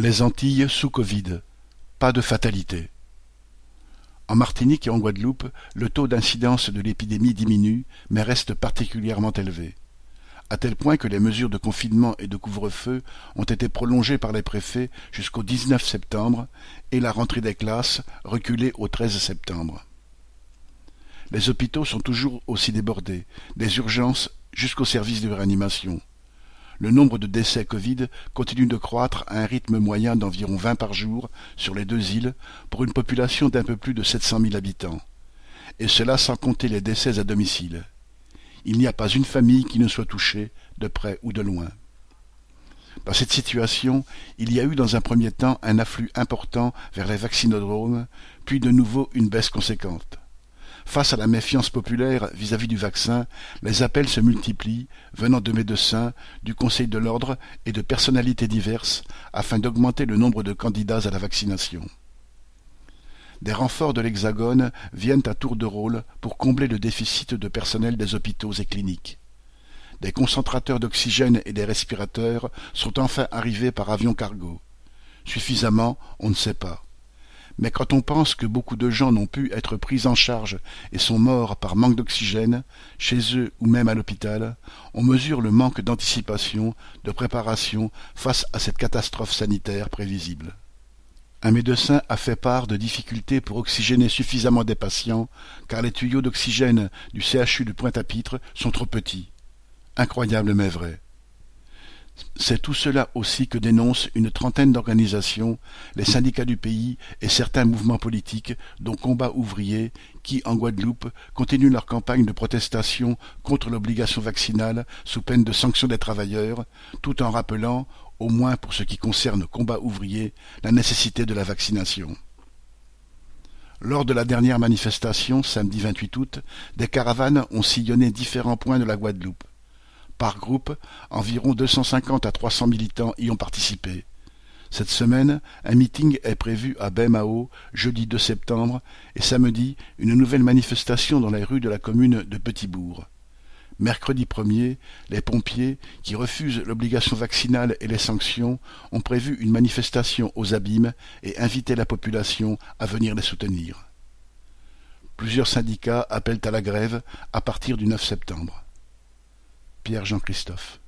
Les Antilles sous Covid. Pas de fatalité. En Martinique et en Guadeloupe, le taux d'incidence de l'épidémie diminue, mais reste particulièrement élevé. À tel point que les mesures de confinement et de couvre-feu ont été prolongées par les préfets jusqu'au 19 septembre et la rentrée des classes reculée au 13 septembre. Les hôpitaux sont toujours aussi débordés, des urgences jusqu'aux services de réanimation. Le nombre de décès Covid continue de croître à un rythme moyen d'environ vingt par jour sur les deux îles pour une population d'un peu plus de sept cent mille habitants. Et cela sans compter les décès à domicile. Il n'y a pas une famille qui ne soit touchée, de près ou de loin. Dans cette situation, il y a eu dans un premier temps un afflux important vers les vaccinodromes, puis de nouveau une baisse conséquente. Face à la méfiance populaire vis-à-vis du vaccin, les appels se multiplient, venant de médecins, du Conseil de l'ordre et de personnalités diverses, afin d'augmenter le nombre de candidats à la vaccination. Des renforts de l'Hexagone viennent à tour de rôle pour combler le déficit de personnel des hôpitaux et cliniques. Des concentrateurs d'oxygène et des respirateurs sont enfin arrivés par avion cargo. Suffisamment, on ne sait pas. Mais quand on pense que beaucoup de gens n'ont pu être pris en charge et sont morts par manque d'oxygène, chez eux ou même à l'hôpital, on mesure le manque d'anticipation, de préparation face à cette catastrophe sanitaire prévisible. Un médecin a fait part de difficultés pour oxygéner suffisamment des patients, car les tuyaux d'oxygène du CHU de Pointe-à-Pitre sont trop petits. Incroyable mais vrai. C'est tout cela aussi que dénoncent une trentaine d'organisations, les syndicats du pays et certains mouvements politiques, dont Combat ouvrier, qui, en Guadeloupe, continuent leur campagne de protestation contre l'obligation vaccinale sous peine de sanction des travailleurs, tout en rappelant, au moins pour ce qui concerne Combat ouvrier, la nécessité de la vaccination. Lors de la dernière manifestation, samedi 28 août, des caravanes ont sillonné différents points de la Guadeloupe. Par groupe, environ 250 à 300 militants y ont participé. Cette semaine, un meeting est prévu à Baie-Mao, jeudi 2 septembre, et samedi, une nouvelle manifestation dans les rues de la commune de Petitbourg. Mercredi 1er, les pompiers, qui refusent l'obligation vaccinale et les sanctions, ont prévu une manifestation aux abîmes et invité la population à venir les soutenir. Plusieurs syndicats appellent à la grève à partir du 9 septembre. Pierre Jean Christophe